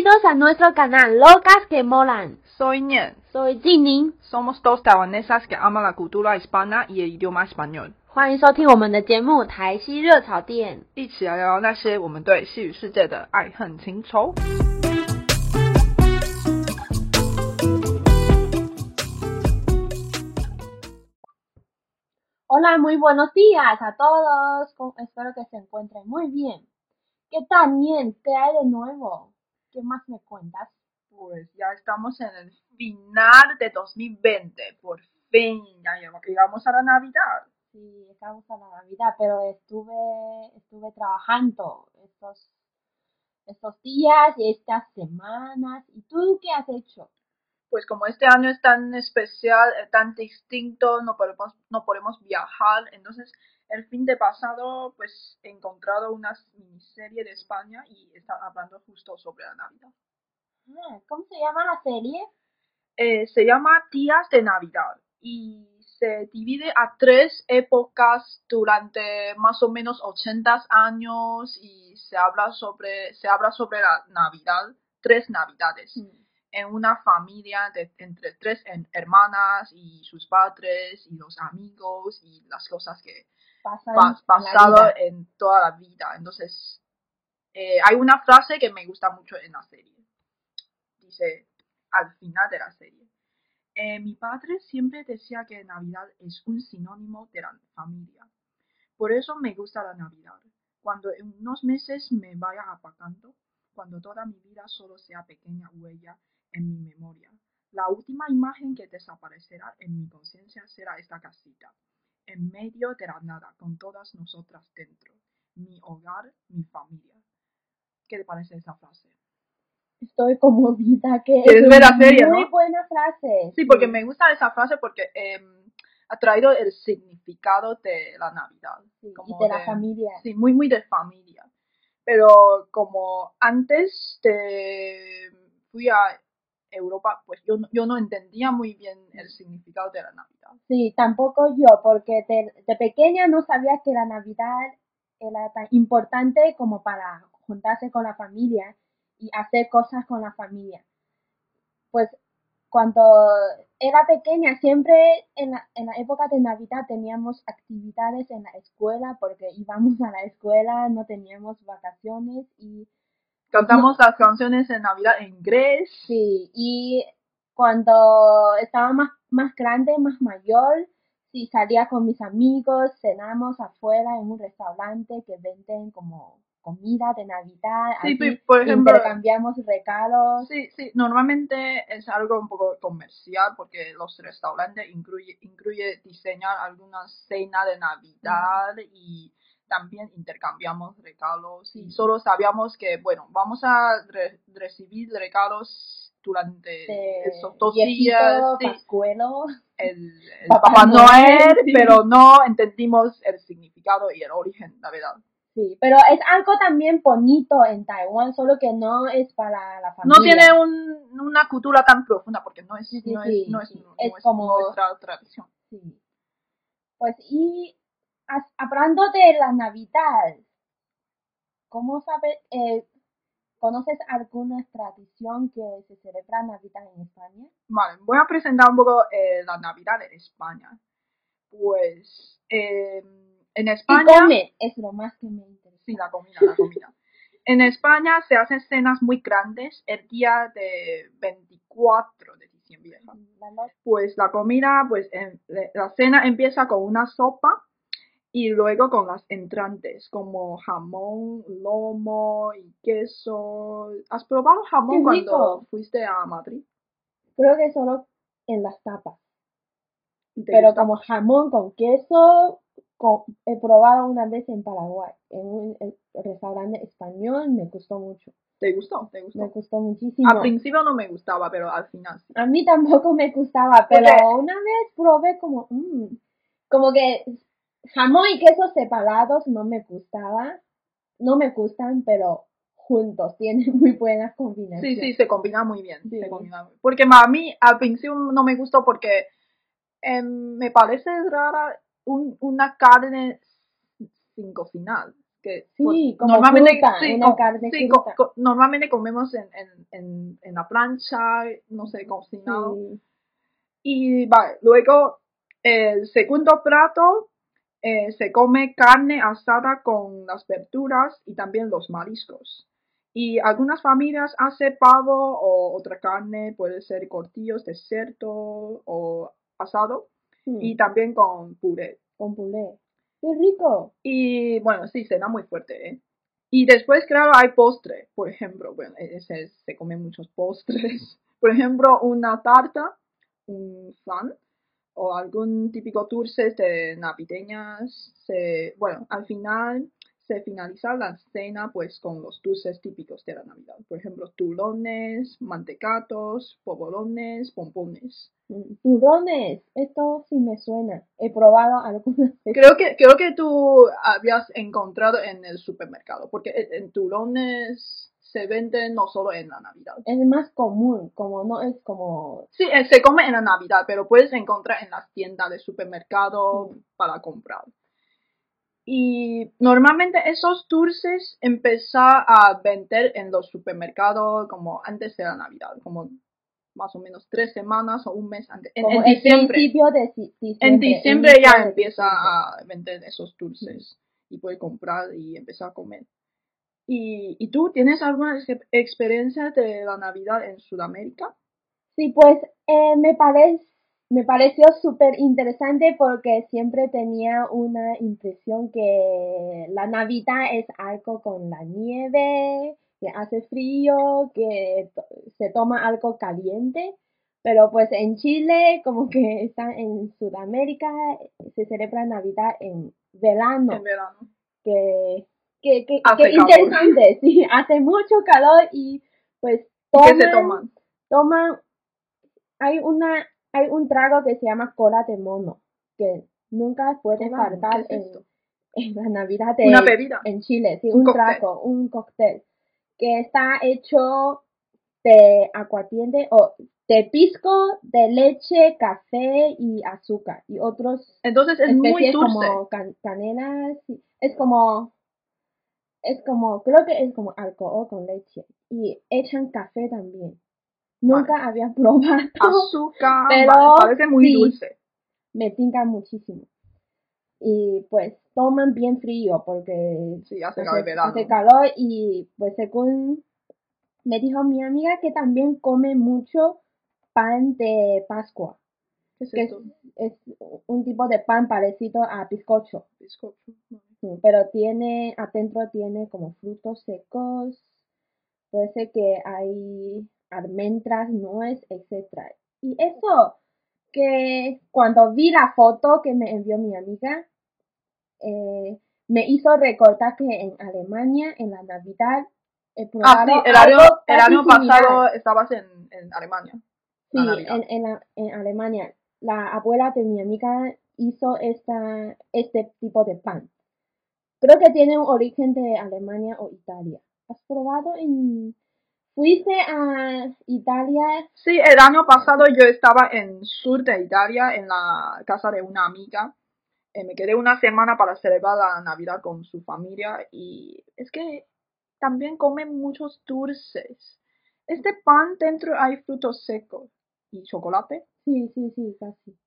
Bienvenidos a nuestro canal Locas que Molan. Soy Nian. Soy Jining. Somos dos taiwanesas que aman la cultura hispana y el idioma español. 欢迎收听我们的节目《台西热炒店》。一起来聊聊那些我们对西语世界的爱恨情仇。 Hola, muy buenos días a todos. Con- Espero que se encuentren muy bien. ¿Qué tal, Nien? ¿Qué hay de nuevo? ¿Qué más me cuentas? Pues ya estamos en el final de 2020. Por fin, ya llegamos a la Navidad. Sí, estamos a la Navidad, pero estuve, estuve trabajando estos, estos días y estas semanas. ¿Y tú qué has hecho? Pues como este año es tan especial, eh, tan distinto, no podemos, no podemos viajar. Entonces, el fin de pasado, pues he encontrado una miniserie de España y está hablando justo sobre la Navidad. Ah, ¿Cómo se llama la serie? eh, se llama Días de Navidad y se divide a tres épocas durante más o menos 80 años y se habla sobre, se habla sobre la Navidad, tres Navidades, en una familia de entre tres hermanas y sus padres y los amigos y las cosas que En pasado vida. en toda la vida. Entonces, eh, hay una frase que me gusta mucho en la serie. Dice, al final de la serie. "Eh, mi padre siempre decía que Navidad es un sinónimo de la familia. Por eso me gusta la Navidad. Cuando en unos meses me vaya apagando, cuando toda mi vida solo sea pequeña huella en mi memoria, la última imagen que desaparecerá en mi conciencia será esta casita, en medio de la nada, con todas nosotras dentro. Mi hogar, mi familia. ¿Qué te parece esa frase? Estoy conmovida que ¿Quieres es ver la una serie, muy no? buena frase. Sí, porque me gusta esa frase porque em, ha traído el significado de la Navidad. Sí, y como de la familia. Sí, muy, muy de familia. Pero como antes de fui a Europa, pues yo, yo no entendía muy bien el significado de la Navidad. Sí, tampoco yo, porque de, de pequeña no sabía que la Navidad era tan importante como para juntarse con la familia y hacer cosas con la familia. Pues cuando era pequeña, siempre en la, en la época de Navidad teníamos actividades en la escuela porque íbamos a la escuela, no teníamos vacaciones y Cantamos las canciones de Navidad en inglés. Sí, y cuando estaba más, más grande, más mayor, sí salía con mis amigos, cenamos afuera en un restaurante que venden como comida de Navidad, Sí, así por ejemplo- intercambiamos regalos. Sí, sí, normalmente es algo un poco comercial porque los restaurantes incluye, incluye diseñar alguna cena de Navidad y también intercambiamos regalos y solo sabíamos que, bueno, vamos a re- recibir regalos durante de esos dos días, sí, pascuelo. el, el Papá Papá Noel, Noel, sí. pero no entendimos el significado y el origen, la verdad. Sí, pero es algo también bonito en Taiwán, solo que no es para la familia. No tiene un- una cultura tan profunda porque no es, Sí, no es, no es, no como- nuestra tradición. Sí. Pues y hablando de la Navidad, ¿cómo sabes, eh, conoces alguna tradición que se celebra Navidad en España? Vale, voy a presentar un poco eh, la Navidad de España. Pues eh, en ¿Qué España, come? Es lo más que me interesa. sí, la comida, la comida. En España se hacen cenas muy grandes el día de 24 de diciembre. Pues la comida, pues en- la cena empieza con una sopa y luego con las entrantes como jamón, lomo y queso. ¿Has probado jamón cuando fuiste a Madrid? Creo que solo en las tapas. ¿Te Pero gusta? como jamón con queso, con- he probado una vez en Paraguay, en un restaurante español, me gustó mucho. ¿Te gustó? ¿Te gustó? Me gustó muchísimo. Al principio no me gustaba, pero al final sí. A mí tampoco me gustaba, pero una vez probé como, mm, como que jamón y queso separados no me gustaba, no me gustan, pero juntos tienen muy buenas combinaciones. sí, se combina muy bien. Sí. Se combina muy- Porque a mí al principio no me gustó porque em, me parece rara un- una carne sin cocinar. que Sí, pues, como normalmente fruta, sí, una carne sí, co- fruta. co- normalmente comemos en, en, en, en la plancha, no sé, cocinado. Sí. Y vale, luego el segundo plato eh, se come carne asada con las verduras y también los mariscos. Y algunas familias hacen pavo o otra carne, puede ser cortillos de cerdo o asado, Mm, y también con puré. Con puré. ¡Qué rico! Y bueno, sí, cena muy fuerte, ¿eh? Y después, claro, hay postre, por ejemplo, bueno, e-, ese, se comen muchos postres. Por ejemplo, una tarta, un flan o algún típico dulce de navideñas. Se, bueno, al final se finaliza la cena pues con los dulces típicos de la Navidad. Por ejemplo, tulones, mantecatos, polvorones, pompones. Mm, Turrones, esto sí me suena. He probado algunas veces. Creo que, creo que tú habías encontrado en el supermercado, porque en en tulones se venden no solo en la Navidad. Es más común, como no es como... Sí, eh, se come en la Navidad, pero puedes encontrar en las tiendas de supermercado para comprar. Y normalmente esos dulces empiezan a vender en los supermercados como antes de la Navidad, como más o menos tres semanas o un mes antes. En, en diciembre. de ci- diciembre. En diciembre ya empieza a vender esos dulces y puedes comprar y empezar a comer. ¿Y, ¿y tú tienes alguna ex- experiencia de la Navidad en Sudamérica? Sí, pues eh, me, parec- me pareció súper interesante porque siempre tenía una impresión que la Navidad es algo con la nieve, que hace frío, que se toma algo caliente, pero pues en Chile, como que está en Sudamérica, se celebra Navidad en verano, En verano. que, que, que, Hace que calor. interesante, sí, hace mucho calor y pues ¿Y ¿Qué se toman- toman? toman, hay una, hay un trago que se llama cola de mono, que nunca puede faltar ¿qué es en, en la Navidad de, Una bebida. en Chile, sí, Un trago, un cóctel, que está hecho de aguardiente o de pisco, de leche, café y azúcar y otros Entonces es muy dulce. como can- canela, es como, es como, creo que es como alcohol con leche y echan café también. Nunca había probado, Azúcar, Pero vale, parece muy sí. dulce. me tinca muchísimo. Y pues toman bien frío porque Sí, hace, verano. hace calor y pues según me dijo mi amiga que también come mucho pan de Pascua, ¿Qué es que es, esto? es un tipo de pan parecido a bizcocho. Bizcocho. Pero tiene, adentro tiene como frutos secos, puede ser que hay almendras, nuez, etcétera. Y eso, que cuando vi la foto que me envió mi amiga, eh, me hizo recordar que en Alemania, en la Navidad, Ah, sí, el año, el pasado estabas en, en Alemania. Sí, en, en, la- en Alemania, la abuela de mi amiga hizo esta, este tipo de pan. Creo que tiene un origen de Alemania o Italia. ¿Has probado en... ¿Fuiste a Italia? Sí, el año pasado yo estaba en sur de Italia, en la casa de una amiga. Eh, me quedé una semana para celebrar la Navidad con su familia y es que también comen muchos dulces. Este pan dentro hay frutos secos y chocolate. Sí, sí, sí, casi.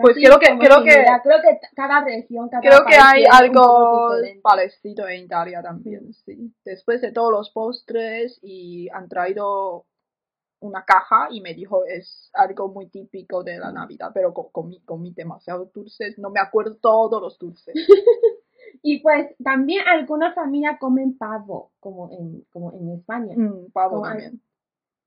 Pues creo que- creo que-. Creo que cada región, cada Creo que hay algo parecido en Italia también, sí. Después de todos los postres y han traído una caja y me dijo es algo muy típico de la Navidad, pero co- comí, comí demasiados dulces, no me acuerdo todos los dulces. Y pues también algunas familias comen pavo, como en, como en España. Mm, pavo Como también.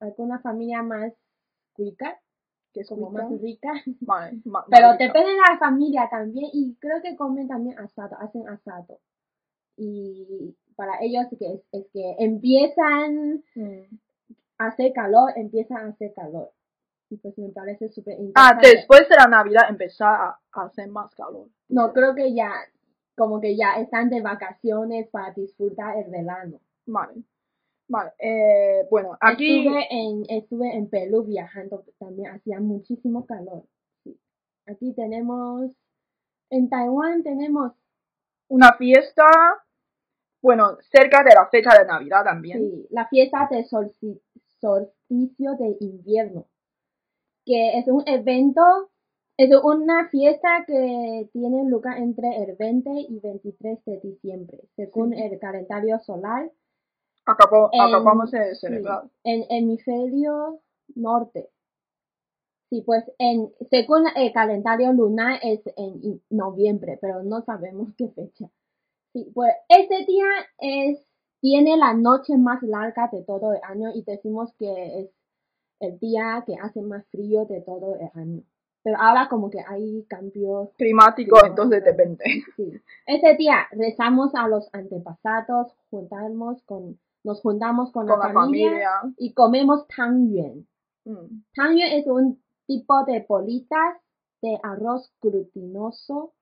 Alguna familia más cuica, que es como rica. más rica. Vale, ma- Pero más rica. depende de la familia también y creo que comen también asado, hacen asado. Y para ellos que es, es que empiezan Mm. a hacer calor, empiezan a hacer calor. Y pues me parece súper Ah, interesante. después de la Navidad empezó a, a hacer más calor. No, creo que ya, como que ya están de vacaciones para disfrutar el verano. Vale. Vale, eh, bueno, aquí... Estuve en, estuve en Perú viajando, también hacía muchísimo calor. Sí. Aquí tenemos, en Taiwán tenemos una fiesta bueno, cerca de la fecha de Navidad también. Sí, la fiesta de solsti- solsticio de invierno, que es un evento, es una fiesta que tiene lugar entre el 20 y 23 de diciembre, según Sí. el calendario solar, Acabó, En- acabamos de sí, celebrar. en hemisferio norte. Sí, pues en, según el calendario lunar es en noviembre, pero no sabemos qué fecha. Sí, pues este día es, tiene la noche más larga de todo el año y decimos que es el día que hace más frío de todo el año. Pero ahora como que hay cambios. Climático, Sí, entonces depende. Sí. Este día rezamos a los antepasados, juntamos con, nos juntamos con, Con la, la familia, familia. y comemos tangyuan. Mm. Tangyuan es un tipo de bolitas de arroz glutinoso.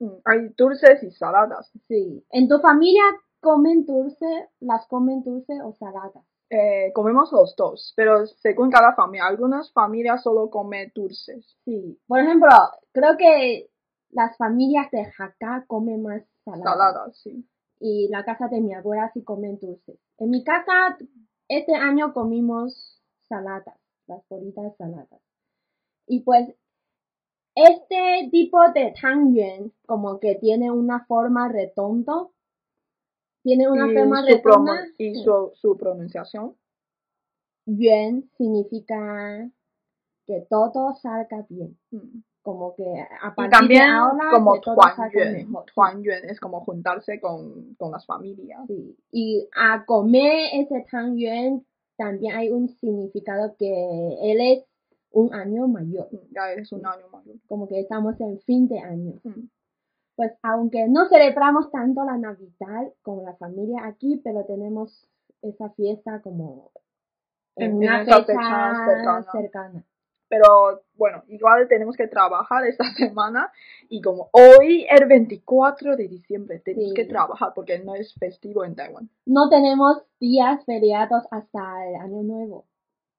Mm, Hay dulces y saladas. Sí. ¿En tu familia comen dulce? ¿Las comen dulce o saladas? Eh, comemos los dos, pero según cada familia, algunas familias solo comen dulces. Sí. Por ejemplo, creo que las familias de Hakka comen más saladas. Saladas, sí. Y la casa de mi abuela sí comen dulces. En mi casa, este año comimos saladas, las bolitas saladas. Y pues, este tipo de tangyuan, como que tiene una forma redonda, tiene una y forma redonda. y su, su pronunciación. Yuan significa que todo salga bien. Mm. Como que a Y partir también de ahora como que todo. Sí. Yuan es como juntarse con, con las familias. Sí, y a comer ese tangyuan también hay un significado que él es un año mayor, Mm, Ya es un año mayor. como que estamos en fin de año. Mm. Pues aunque no celebramos tanto la Navidad con la familia aquí, pero tenemos esa fiesta como en, En- una fecha, fecha cercana. cercana. Pero bueno, igual tenemos que trabajar esta semana y como hoy el 24 de diciembre tenemos Sí. que trabajar porque no es festivo en Taiwán. No tenemos días feriados hasta el año nuevo.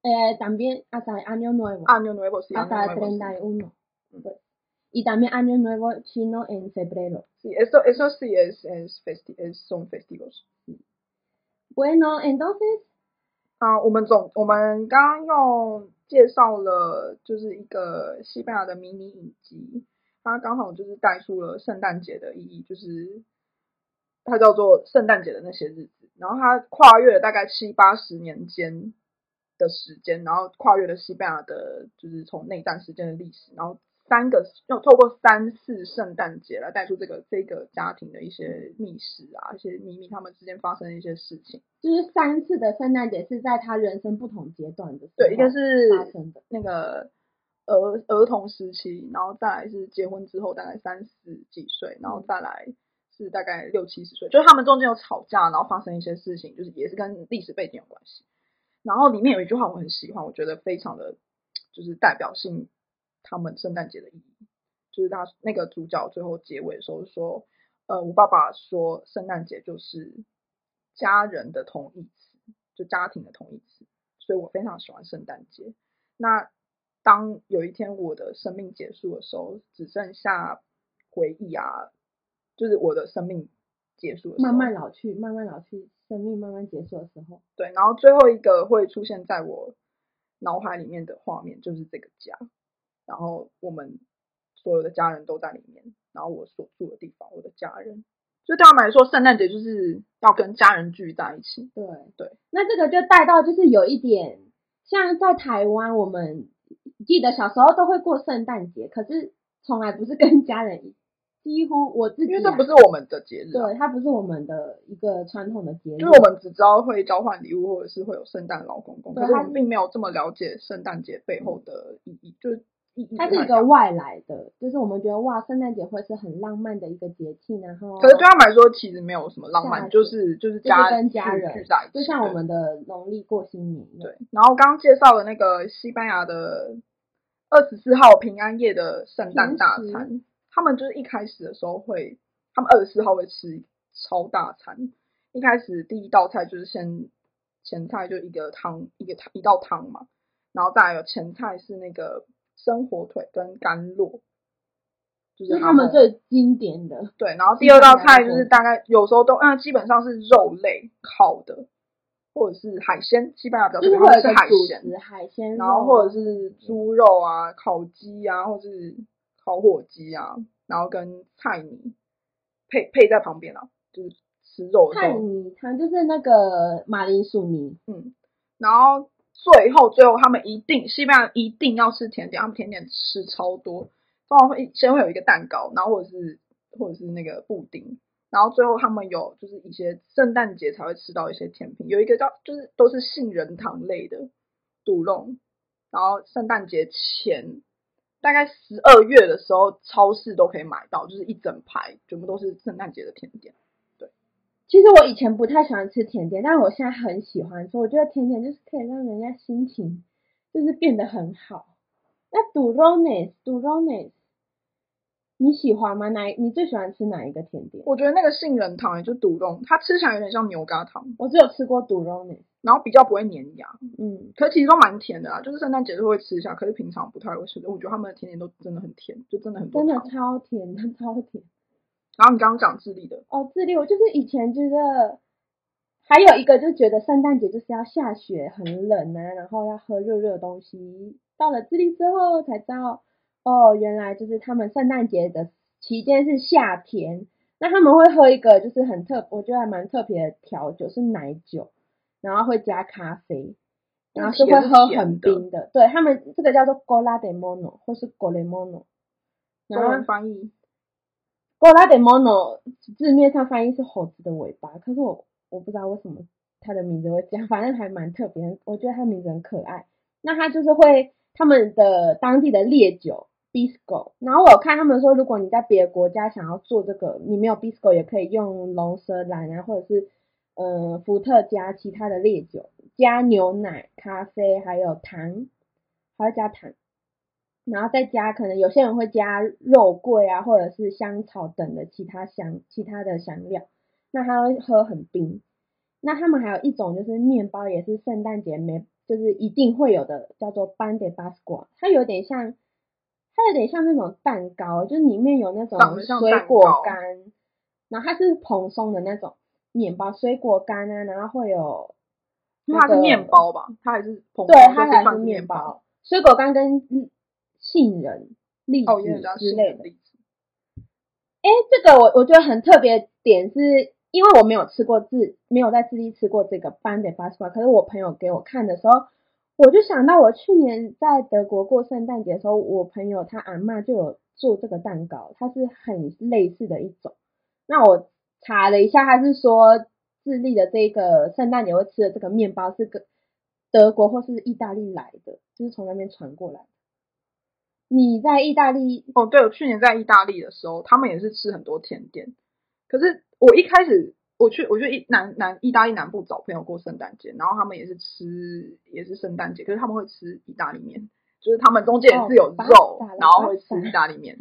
Eh, también hasta el año nuevo. Año nuevo, sí. hasta año el nuevo, sí. 31. Mm. pues. Y también Año Nuevo chino en febrero. Sí, eso, eso sí es, es, festi es son festivos. Bueno, entonces, 啊，我们总我们刚刚又 介绍了就是一个西班牙的迷你影集，它刚好就是带出了圣诞节的意义，就是它叫做圣诞节的那些日子，然后它跨越了大概七八十年间的时间，然后跨越了西班牙的就是从内战时间的历史，然后三个要透过三次圣诞节来带出这个这个家庭的一些秘史啊，一些秘密，他们之间发生的一些事情。就是三次的圣诞节是在他人生不同阶段的对，一个是发生的。那个儿儿童时期，然后再来是结婚之后大概三十几岁，然后再来是大概六七十岁，就是他们中间有吵架，然后发生一些事情，就是也是跟历史背景有关系。然后里面有一句话我很喜欢，我觉得非常的就是代表性他们圣诞节的意义，就是他那个主角最后结尾的时候说，呃，我爸爸说圣诞节就是家人的同义词，就家庭的同义词，所以我非常喜欢圣诞节。那当有一天我的生命结束的时候，只剩下回忆啊，就是我的生命结束的时候，慢慢老去，慢慢老去，生命慢慢结束的时候，对，然后最后一个会出现在我脑海里面的画面就是这个家，然后我们所有的家人都在里面，然后我所住的地方，我的家人，所以对他们来说，圣诞节就是要跟家人聚在一起。对对。那这个就带到就是有一点像在台湾，我们记得小时候都会过圣诞节，可是从来不是跟家人一，几乎我自己、啊、因为这不是我们的节日、啊，对，它不是我们的一个传统的节日，就是我们只知道会交换礼物，或者是会有圣诞老公公，可是我们并没有这么了解圣诞节背后的意义，就它是一个外来的，就是我们觉得哇，圣诞节会是很浪漫的一个节气，然后可是对他们来说，其实没有什么浪漫，就是。就是就是家跟家人聚在一起，就像我们的农历过新年。对。然后刚刚介绍了那个西班牙的二十四号平安夜的圣诞大餐，他们就是一开始的时候会，他们二十四号会吃超大餐，一开始第一道菜就是先前菜就一个汤一个汤一道汤嘛，然后再来有前菜是那个生火腿跟甘露，就是他们最经典的。对，然后第二道菜就是大概有时候都，嗯，基本上是肉类烤的，或者是海鲜，西班牙比较多是喜欢吃会有一个主海鲜，海鲜，然后或者是猪肉啊、烤鸡啊，或是烤火鸡啊，然后跟菜泥配配在旁边啊，就是吃肉的时菜候，泥汤，就是那个马铃薯泥。嗯，然后最后最后他们一定西班牙一定要吃甜点，他们甜点吃超多，通常会先会有一个蛋糕，然后或者是或者是那个布丁，然后最后他们有就是一些圣诞节才会吃到一些甜品，有一个叫就是都是杏仁糖类的肚肉，然后圣诞节前大概十二月的时候，超市都可以买到，就是一整排全部都是圣诞节的甜点。其实我以前不太喜欢吃甜点，但是我现在很喜欢吃。我觉得甜点就是可以让人家心情就是变得很好。那 Durones Durones，你喜欢吗？哪你最喜欢吃哪一个甜点？我觉得那个杏仁糖也就肚肉，它吃起来有点像牛轧糖，我只有吃过 Durones，然后比较不会粘牙，嗯，可是其实都蛮甜的啊。就是圣诞节就会吃一下，可是平常不太会吃的。我觉得他们的甜点都真的很甜，就真的很多真的。超甜的，超甜。然后你刚刚讲智利的，哦，智利，我就是以前觉得，还有一个就觉得圣诞节就是要下雪，很冷啊，然后要喝热热的东西。到了智利之后才知道，哦，原来就是他们圣诞节的期间是夏天，那他们会喝一个就是很特，我觉得还蛮特别的调酒，是奶酒，然后会加咖啡，然后是会喝很冰的。对他们这个叫做 Gola de Mono 或是 Gole Mono，然中后文翻译 Gola de Mono 字面上翻译是猴子的尾巴，可是我我不知道为什么它的名字会这样，反正还蛮特别，我觉得它名字很可爱。那它就是会他们的当地的烈酒 Bisco，然后我有看他们说，如果你在别的国家想要做这个，你没有 Bisco 也可以用龙舌兰啊，或者是呃伏特加其他的烈酒，加牛奶、咖啡还有糖，还要加糖。然后再加，可能有些人会加肉桂啊，或者是香草等的其他香其他的香料。那他会喝很冰。那他们还有一种就是面包，也是圣诞节没就是一定会有的，叫做 b a n d e Pascua。它有点像，它有点像那种蛋糕，就是里面有那种水果干，然后它是蓬松的那种面包，水果干啊，然后会有因为它是那个面包吧，它还是蓬对，松它还是是面包包。，水果干跟嗯杏仁、栗子之类的。哎，这个我我觉得很特别点是，因为我没有吃过智，没有在智利吃过这个 b a n de Pascua，可是我朋友给我看的时候，我就想到我去年在德国过圣诞节的时候，我朋友他阿嬷就有做这个蛋糕，它是很类似的一种。那我查了一下，他是说智利的这个圣诞节会吃的这个面包是个德国或是意大利来的，就是从那边传过来的。你在意大利哦，对，我去年在意大利的时候，他们也是吃很多甜点。可是我一开始我去，我去意南南意大利南部找朋友过圣诞节，然后他们也是吃也是圣诞节，可是他们会吃意大利面，就是他们中间也是有肉，萨然后会吃意大利面，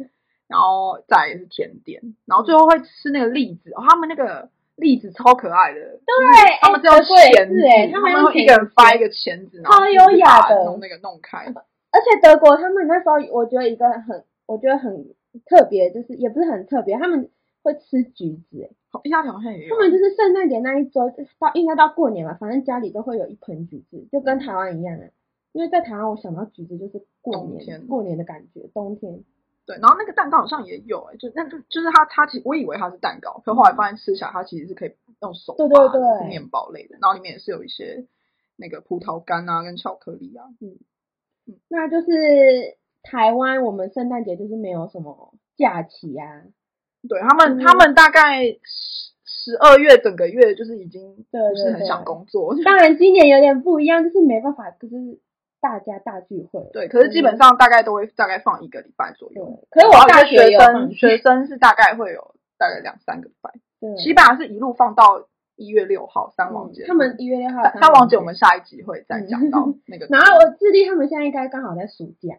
然后再也是甜点，然后最后会吃那个栗子，哦、他们那个栗子超可爱的，对他们是用德国也钳子，是欸他他们一个人子发一个钳子，然后超优雅的弄那个弄开。而且德国他们那时候，我觉得一个很，我觉得很特别，就是也不是很特别，他们会吃橘子，欸好意大利好像也有他，们就是圣诞节那一周到应该到过年吧，反正家里都会有一盆橘子，就跟台湾一样啊。因为在台湾，我想到橘子就是过年过年的感觉，冬天。对，然后那个蛋糕好像也有、欸，就那就就是它它其实我以为它是蛋糕，可后来发现吃起来它其实是可以用手对对对面包类的，然后里面也是有一些那个葡萄干啊跟巧克力啊。那就是台湾，我们圣诞节就是没有什么假期啊，对他们嗯他们大概十十二月整个月就是已经对不是很想工作，当 然今年有点不一样，就是没办法，就是大家大聚会。对，可是基本上大概都会大概放一个礼拜左右。对，可是我大学生学生是大概会有大概两三个礼拜，对，西班牙是一路放到一月六号三王节。嗯他们一月六号三三王节我们下一集会再讲到那个。然后我智利他们现在应该刚好在暑假，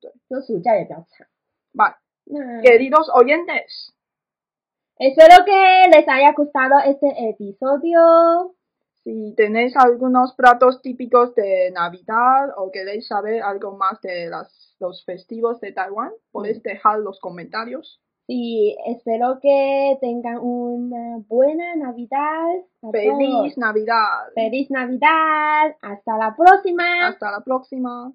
对，就暑假也比较长。把那 queridos oyentes， Espero que les haya gustado este episodio. Si tenéis algunos platos típicos de Navidad o queréis saber algo más de las, los festivos de Taiwán, podéis dejar los comentarios. Sí, espero que tengan una buena Navidad. ¡Feliz todos. Navidad! ¡Feliz Navidad! ¡Hasta la próxima! Hasta la próxima.